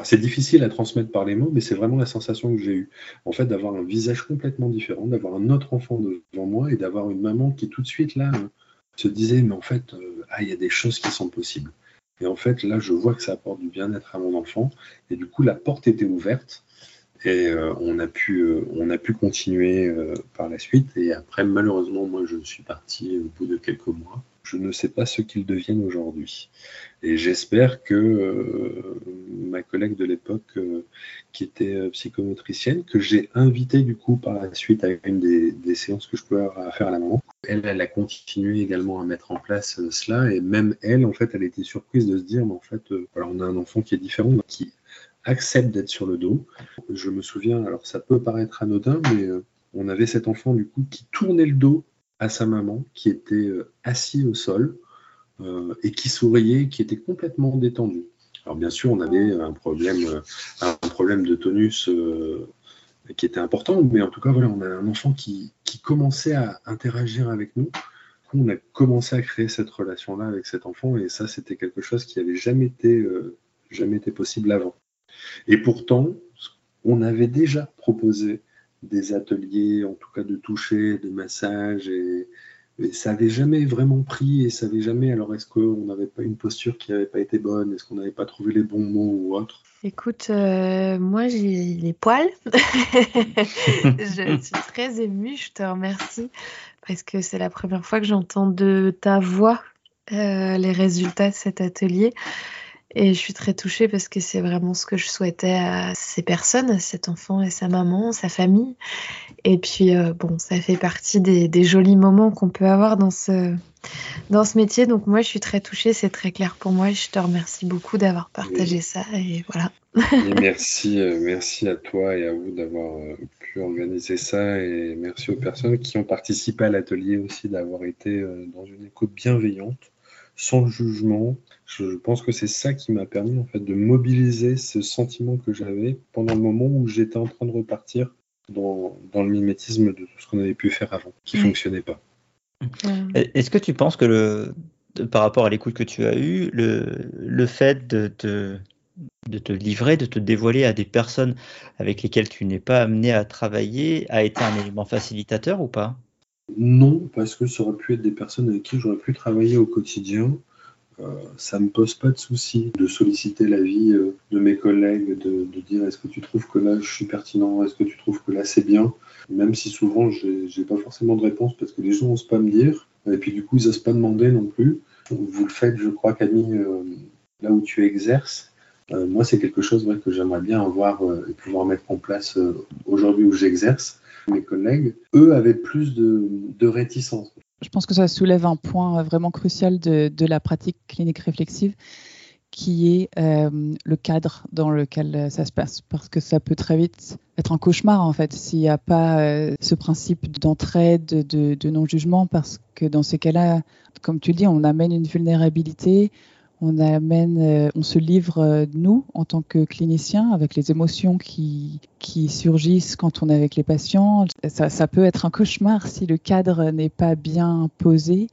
c'est difficile à transmettre par les mots, mais c'est vraiment la sensation que j'ai eue. En fait, d'avoir un visage complètement différent, d'avoir un autre enfant devant moi et d'avoir une maman qui tout de suite là se disait, mais en fait, euh, ah, il y a des choses qui sont possibles. Et en fait, là, je vois que ça apporte du bien-être à mon enfant. Et du coup, la porte était ouverte. Et euh, on, a pu, euh, on a pu continuer par la suite. Et après, malheureusement, moi, je suis parti au bout de quelques mois. Je ne sais pas ce qu'ils deviennent aujourd'hui. Et j'espère que euh, ma collègue de l'époque, euh, qui était euh, psychomotricienne, que j'ai invité du coup par la suite à une des, séances que je peux faire à la maman, elle, elle a continué également à mettre en place cela. Et même elle, en fait, elle était surprise de se dire, mais en fait, voilà, on a un enfant qui est différent, qui accepte d'être sur le dos. Je me souviens, alors ça peut paraître anodin, mais on avait cet enfant du coup qui tournait le dos à sa maman, qui était assis au sol euh, et qui souriait, qui était complètement détendu. Alors bien sûr, on avait un problème, euh, de tonus euh, qui était important, mais en tout cas, voilà, on a un enfant qui, commençait à interagir avec nous. On a commencé à créer cette relation-là avec cet enfant, et ça, c'était quelque chose qui n'avait jamais été, jamais été possible avant. Et pourtant, on avait déjà proposé des ateliers, en tout cas de toucher, de massage et, ça n'avait jamais vraiment pris et ça n'avait jamais. Alors, est-ce qu'on n'avait pas une posture qui n'avait pas été bonne Est-ce qu'on n'avait pas trouvé les bons mots ou autre? Écoute, euh, moi j'ai les poils. [laughs] je suis très émue, je te remercie parce que c'est la première fois que j'entends de ta voix euh, les résultats de cet atelier. Et je suis très touchée parce que c'est vraiment ce que je souhaitais à ces personnes, à cet enfant et sa maman, sa famille. Et puis, euh, bon, ça fait partie des, jolis moments qu'on peut avoir dans ce, dans ce métier. Donc, moi, je suis très touchée, c'est très clair pour moi. Je te remercie beaucoup d'avoir partagé ça. Et voilà. [laughs] merci, euh, merci à toi et à vous d'avoir euh, pu organiser ça. Et merci aux personnes qui ont participé à l'atelier aussi, d'avoir été dans une écoute bienveillante, sans jugement je pense que c'est ça qui m'a permis en fait de mobiliser ce sentiment que j'avais pendant le moment où j'étais en train de repartir dans, le mimétisme de tout ce qu'on avait pu faire avant, qui ne fonctionnait pas. Est-ce que tu penses que le, par rapport à l'écoute que tu as eue, le, le fait de, de te livrer, de te dévoiler à des personnes avec lesquelles tu n'es pas amené à travailler a été un élément facilitateur ou pas? Non, parce que ça aurait pu être des personnes avec qui j'aurais pu travailler au quotidien. Euh, ça ne me pose pas de souci de solliciter l'avis euh, de mes collègues, de, dire est-ce que tu trouves que là je suis pertinent, est-ce que tu trouves que là c'est bien, même si souvent je n'ai pas forcément de réponse parce que les gens n'osent pas me dire, et puis du coup ils n'osent pas demander non plus. Vous le faites, je crois, Camille, euh, là où tu exerces. moi, c'est quelque chose que j'aimerais bien avoir et pouvoir mettre en place aujourd'hui où j'exerce. Mes collègues, eux, avaient plus de, de réticence je pense que ça soulève un point vraiment crucial de, la pratique clinique réflexive, qui est euh, le cadre dans lequel ça se passe, parce que ça peut très vite être un cauchemar en fait s'il n'y a pas euh, ce principe d'entraide, de non-jugement, parce que dans ces cas-là, comme tu le dis, on amène une vulnérabilité, euh, on se livre euh, nous en tant que cliniciens avec les émotions qui, qui surgissent quand on est avec les patients. Ça, ça peut être un cauchemar si le cadre n'est pas bien posé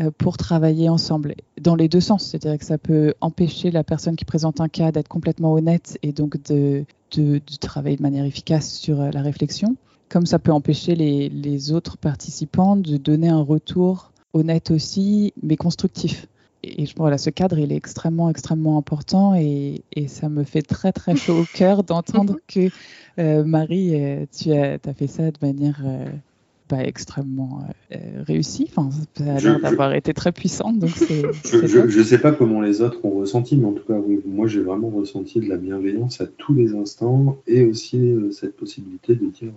euh, pour travailler ensemble dans les deux sens. C'est-à-dire que ça peut empêcher la personne qui présente un cas d'être complètement honnête et donc de, de, de, travailler de manière efficace sur la réflexion, comme ça peut empêcher les, les autres participants de donner un retour honnête aussi, mais constructif et voilà, ce cadre, il est extrêmement, extrêmement important et, et ça me fait très, très chaud au cœur [laughs] d'entendre [laughs] que euh, Marie, euh, tu as, as, fait ça de manière euh, bah, extrêmement réussie. Enfin, ça a l'air d'avoir été très puissante. Donc [laughs] je ne sais pas comment les autres ont ressenti, mais en tout cas, moi, j'ai vraiment ressenti de la bienveillance à tous les instants et aussi cette possibilité de dire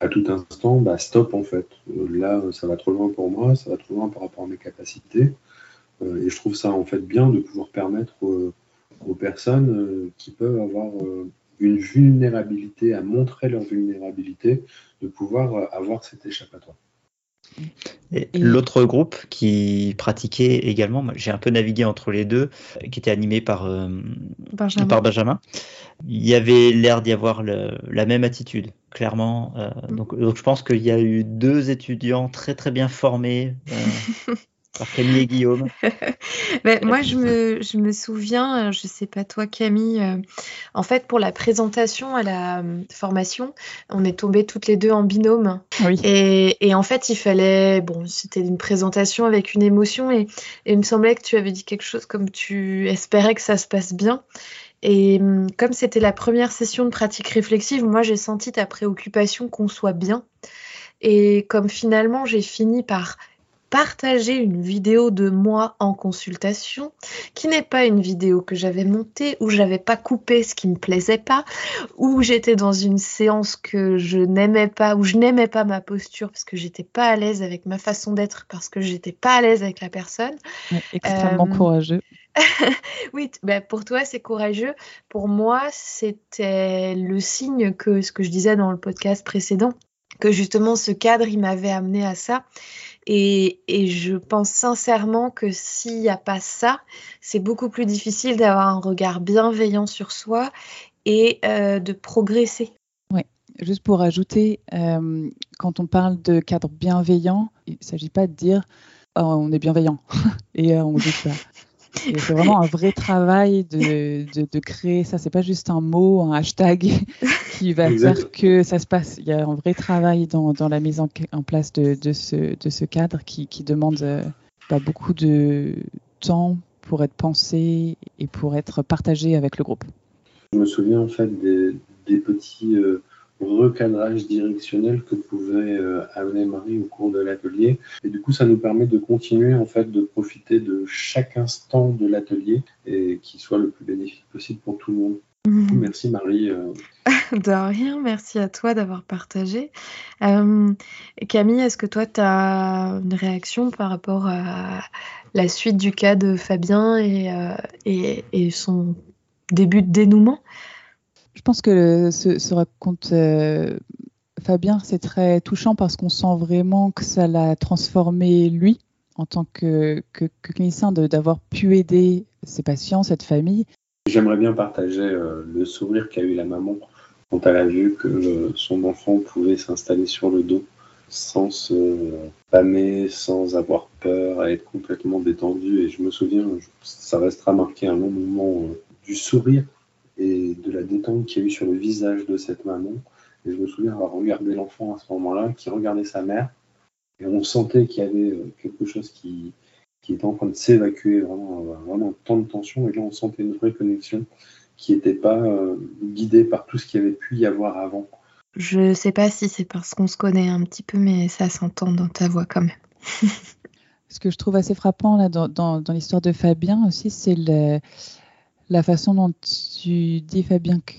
à tout instant, bah, stop en fait. Là, ça va trop loin pour moi, ça va trop loin par rapport à mes capacités. Euh, et je trouve ça en fait bien de pouvoir permettre aux, personnes euh, qui peuvent avoir euh, une vulnérabilité, à montrer leur vulnérabilité, de pouvoir avoir cet échappatoire. L'autre groupe qui pratiquait également, j'ai un peu navigué entre les deux, qui était animé par, Benjamin. par Benjamin. Il y avait l'air d'y avoir la même attitude, clairement. Mm. donc, donc, je pense qu'il y a eu deux étudiants très très bien formés [laughs] par Camille et Guillaume [laughs] ben, Moi, je me, je me, souviens, euh, je ne sais pas toi Camille, euh, en fait pour la présentation à la euh, formation, on est tombées toutes les deux en binôme. Oui. Et, et, en fait, il fallait, bon, c'était une présentation avec une émotion et, et, il me semblait que tu avais dit quelque chose comme tu espérais que ça se passe bien. Et hum, comme c'était la première session de pratique réflexive, moi j'ai senti ta préoccupation qu'on soit bien. Et comme finalement j'ai fini par partager une vidéo de moi en consultation, qui n'est pas une vidéo que j'avais montée, où j'avais pas coupé ce qui me plaisait pas, où j'étais dans une séance que je n'aimais pas, où je n'aimais pas ma posture parce que j'étais pas à l'aise avec ma façon d'être, parce que j'étais pas à l'aise avec la personne. extrêmement euh, courageux. [laughs] oui, ben pour toi c'est courageux. Pour moi, c'était le signe que ce que je disais dans le podcast précédent, que justement ce cadre il m'avait amené à ça et, je pense sincèrement que s'il n'y a pas ça, c'est beaucoup plus difficile d'avoir un regard bienveillant sur soi et euh, de progresser. Oui, juste pour ajouter, euh, quand on parle de cadre bienveillant, il ne s'agit pas de dire oh, on est bienveillant [laughs] et euh, on dit ça. C'est vraiment un vrai travail de, de, créer ça. C'est pas juste un mot, un hashtag [laughs] qui va faire que ça se passe. Il y a un vrai travail dans, dans la mise en, en place de, de, ce, de ce cadre qui, qui demande euh, bah, beaucoup de temps pour être pensé et pour être partagé avec le groupe. Je me souviens en fait des, des petits euh, recadrage directionnel que pouvait euh, amener Marie au cours de l'atelier. Et du coup, ça nous permet de continuer en fait de profiter de chaque instant de l'atelier et qu'il soit le plus bénéfique possible pour tout le monde. Mhm. Merci Marie. Euh. [laughs] de rien, merci à toi d'avoir partagé. Euh, Camille, est-ce que toi, tu as une réaction par rapport à la suite du cas de Fabien et, et son début de dénouement? Je pense que ce, raconte euh, Fabien, c'est très touchant parce qu'on sent vraiment que ça l'a transformé lui en tant que, que, clinicien d'avoir pu aider ses patients, cette famille. J'aimerais bien partager euh, le sourire qu'a eu la maman quand elle a vu que euh, son enfant pouvait s'installer sur le dos sans se pâmer, sans avoir peur, à être complètement détendu. Et je me souviens, ça restera marqué un long moment du sourire et de la détente qu'il y a eu sur le visage de cette maman. Et je me souviens avoir regardé l'enfant à ce moment-là, qui regardait sa mère, et on sentait qu'il y avait euh, quelque chose qui, qui était en train de s'évacuer, vraiment, euh, vraiment tant de tension, et là on sentait une vraie connexion qui n'était pas euh, guidée par tout ce qu'il y avait pu y avoir avant. Je sais pas si c'est parce qu'on se connaît un petit peu, mais ça s'entend dans ta voix quand même. [laughs] Ce que je trouve assez frappant là, dans, dans, dans l'histoire de Fabien aussi, c'est la façon dont tu dis, Fabien, que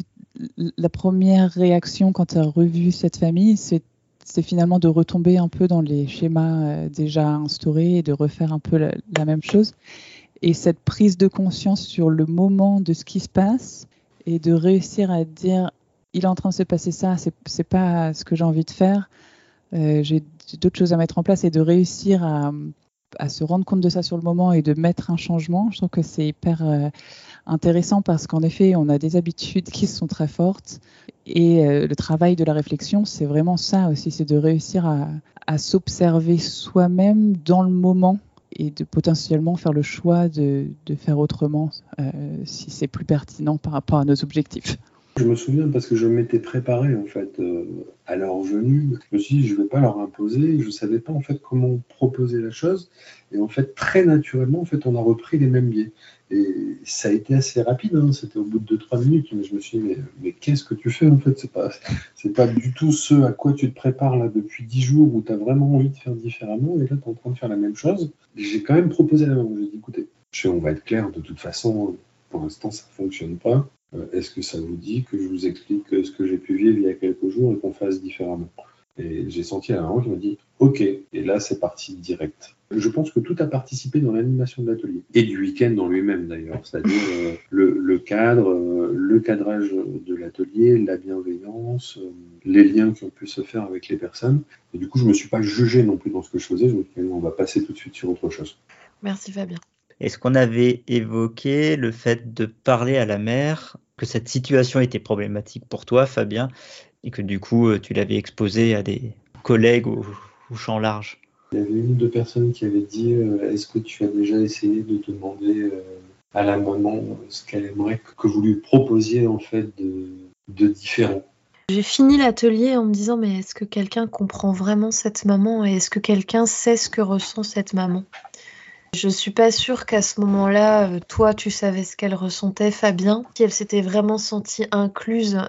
la première réaction quand tu as revu cette famille, c'est finalement de retomber un peu dans les schémas euh, déjà instaurés et de refaire un peu la, même chose. Et cette prise de conscience sur le moment de ce qui se passe et de réussir à dire il est en train de se passer ça, c'est pas ce que j'ai envie de faire, euh, j'ai d'autres choses à mettre en place et de réussir à, à, se rendre compte de ça sur le moment et de mettre un changement, je trouve que c'est hyper euh, intéressant parce qu'en effet, on a des habitudes qui sont très fortes et euh, le travail de la réflexion, c'est vraiment ça aussi, c'est de réussir à, s'observer soi-même dans le moment et de potentiellement faire le choix de, de faire autrement euh, si c'est plus pertinent par rapport à nos objectifs. Je me souviens parce que je m'étais préparé en fait euh, à leur venue. Je me suis dit je vais pas leur imposer. Je savais pas en fait comment proposer la chose. Et en fait très naturellement en fait on a repris les mêmes biais. Et ça a été assez rapide. Hein. C'était au bout de 2-3 minutes. Mais je me suis dit mais, qu'est-ce que tu fais en fait? C'est pas pas du tout ce à quoi tu te prépares là depuis 10 jours où tu as vraiment envie de faire différemment. Et là tu es en train de faire la même chose. J'ai quand même proposé la même. J'ai dit écoutez, on va être clair. De toute façon pour l'instant ça fonctionne pas. Euh, est-ce que ça vous dit que je vous explique ce que j'ai pu vivre il y a quelques jours et qu'on fasse différemment? Et j'ai senti à la maman qui m'a dit OK. Et là, c'est parti direct. Je pense que tout a participé dans l'animation de l'atelier et du week-end en lui-même d'ailleurs, c'est-à-dire euh, le, le, cadre, euh, le cadrage de l'atelier, la bienveillance, euh, les liens qui ont pu se faire avec les personnes. Et du coup, je me suis pas jugé non plus dans ce que je faisais. Je me suis dit, on va passer tout de suite sur autre chose. Merci Fabien. Est-ce qu'on avait évoqué le fait de parler à la mère, que cette situation était problématique pour toi, Fabien, et que du coup, tu l'avais exposé à des collègues au, au, champ large. Il y avait une ou deux personnes qui avaient dit euh, Est-ce que tu as déjà essayé de demander euh, à la maman ce qu'elle aimerait que vous lui proposiez en fait de, de différent? J'ai fini l'atelier en me disant mais est-ce que quelqu'un comprend vraiment cette maman et est-ce que quelqu'un sait ce que ressent cette maman? Je suis pas sûre qu'à ce moment-là, euh, toi, tu savais ce qu'elle ressentait, Fabien, si elle s'était vraiment sentie incluse.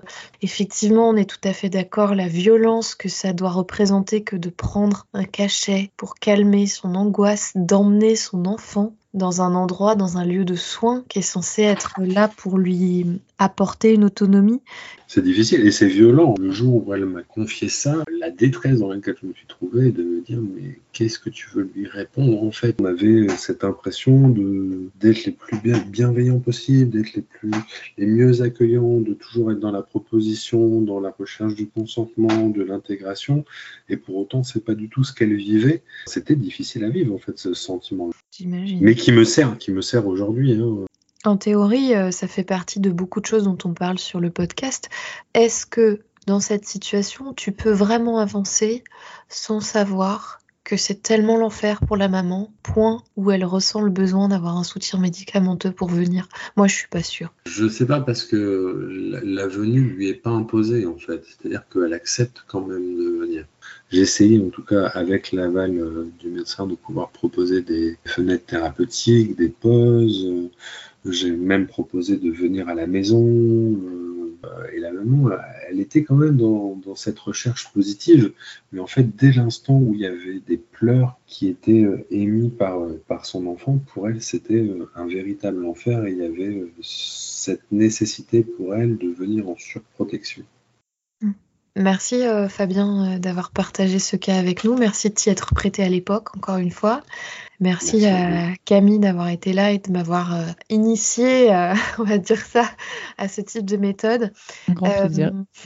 Effectivement, on est tout à fait d'accord, la violence que ça doit représenter que de prendre un cachet pour calmer son angoisse, d'emmener son enfant dans un endroit, dans un lieu de soins qui est censé être là pour lui apporter une autonomie. C'est difficile et c'est violent. Le jour où elle m'a confié ça, la détresse dans laquelle je me suis trouvé, de me dire mais qu'est-ce que tu veux lui répondre en fait? On avait cette impression de d'être les plus bienveillants possibles, d'être les plus les mieux accueillants, de toujours être dans la proposition, dans la recherche du consentement, de l'intégration. Et pour autant, c'est pas du tout ce qu'elle vivait. C'était difficile à vivre en fait ce sentiment. J'imagine. Mais qui me sert, qui me sert aujourd'hui. Hein. En théorie, euh, ça fait partie de beaucoup de choses dont on parle sur le podcast. Est-ce que dans cette situation, tu peux vraiment avancer sans savoir que c'est tellement l'enfer pour la maman, point où elle ressent le besoin d'avoir un soutien médicamenteux pour venir? Moi, je suis pas sûre. Je sais pas parce que la, la venue lui est pas imposée en fait. C'est-à-dire qu'elle accepte quand même de venir. J'ai essayé en tout cas avec l'aval euh, du médecin de pouvoir proposer des fenêtres thérapeutiques, des pauses. Euh, j'ai même proposé de venir à la maison. Euh, et la maman, elle était quand même dans, cette recherche positive. Mais en fait, dès l'instant où il y avait des pleurs qui étaient euh, émis par, par son enfant, pour elle, c'était euh, un véritable enfer. Et il y avait euh, cette nécessité pour elle de venir en surprotection. Merci euh, Fabien euh, d'avoir partagé ce cas avec nous. Merci de t'y être prêté à l'époque, encore une fois. Merci, Merci à Camille d'avoir été là et de m'avoir euh, initié, euh, [laughs] on va dire ça, à ce type de méthode. Un grand plaisir. [laughs]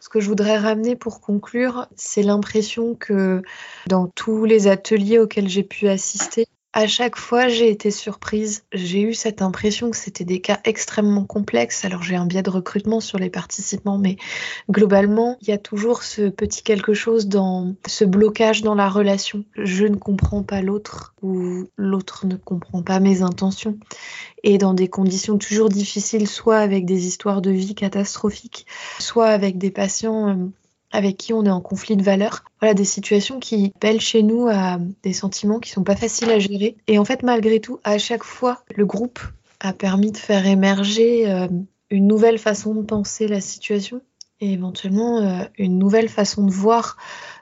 ce que je voudrais ramener pour conclure, c'est l'impression que dans tous les ateliers auxquels j'ai pu assister, À chaque fois, j'ai été surprise. J'ai eu cette impression que c'était des cas extrêmement complexes. Alors, j'ai un biais de recrutement sur les participants, mais globalement, il y a toujours ce petit quelque chose dans ce blocage dans la relation. Je ne comprends pas l'autre ou l'autre ne comprend pas mes intentions. Et dans des conditions toujours difficiles, soit avec des histoires de vie catastrophiques, soit avec des patients euh, avec qui on est en conflit de valeurs. Voilà, des situations qui appellent chez nous à des sentiments qui sont pas faciles à gérer. Et en fait, malgré tout, à chaque fois, le groupe a permis de faire émerger euh, une nouvelle façon de penser la situation et éventuellement euh, une nouvelle façon de voir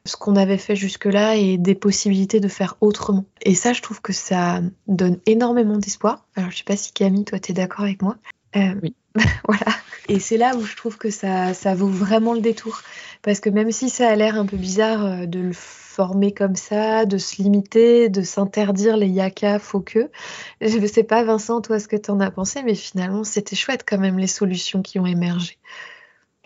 ce qu'on avait fait jusque-là et des possibilités de faire autrement. Et ça, je trouve que ça donne énormément d'espoir. Alors, je sais pas si Camille, toi, tu es d'accord avec moi. Euh, oui. [laughs] voilà. Et c'est là où je trouve que ça, ça vaut vraiment le détour. Parce que même si ça a l'air un peu bizarre euh, de le former comme ça, de se limiter, de s'interdire les yaka faux que, je ne sais pas, Vincent, toi, ce que tu en as pensé, mais finalement, c'était chouette quand même les solutions qui ont émergé.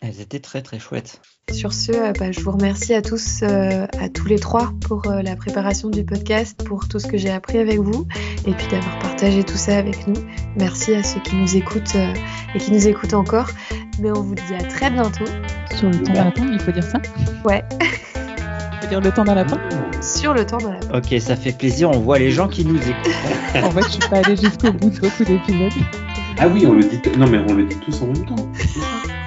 Elles étaient très très chouettes. Sur ce, euh, bah, je vous remercie à tous, euh, à tous les trois pour euh, la préparation du podcast, pour tout ce que j'ai appris avec vous et puis d'avoir partagé tout ça avec nous. Merci à ceux qui nous écoutent et qui nous écoutent encore. Mais on vous dit à très bientôt. Sur le temps d'un lapin, il faut dire ça Ouais. Il [laughs] faut dire le temps d'un lapin Sur le temps d'un lapin. Ok, ça fait plaisir, on voit les gens qui nous écoutent. en fait, je suis pas allée jusqu'au bout de beaucoup d'épisodes. Ah oui, on le dit. Non, mais on le dit tous en même temps. [laughs]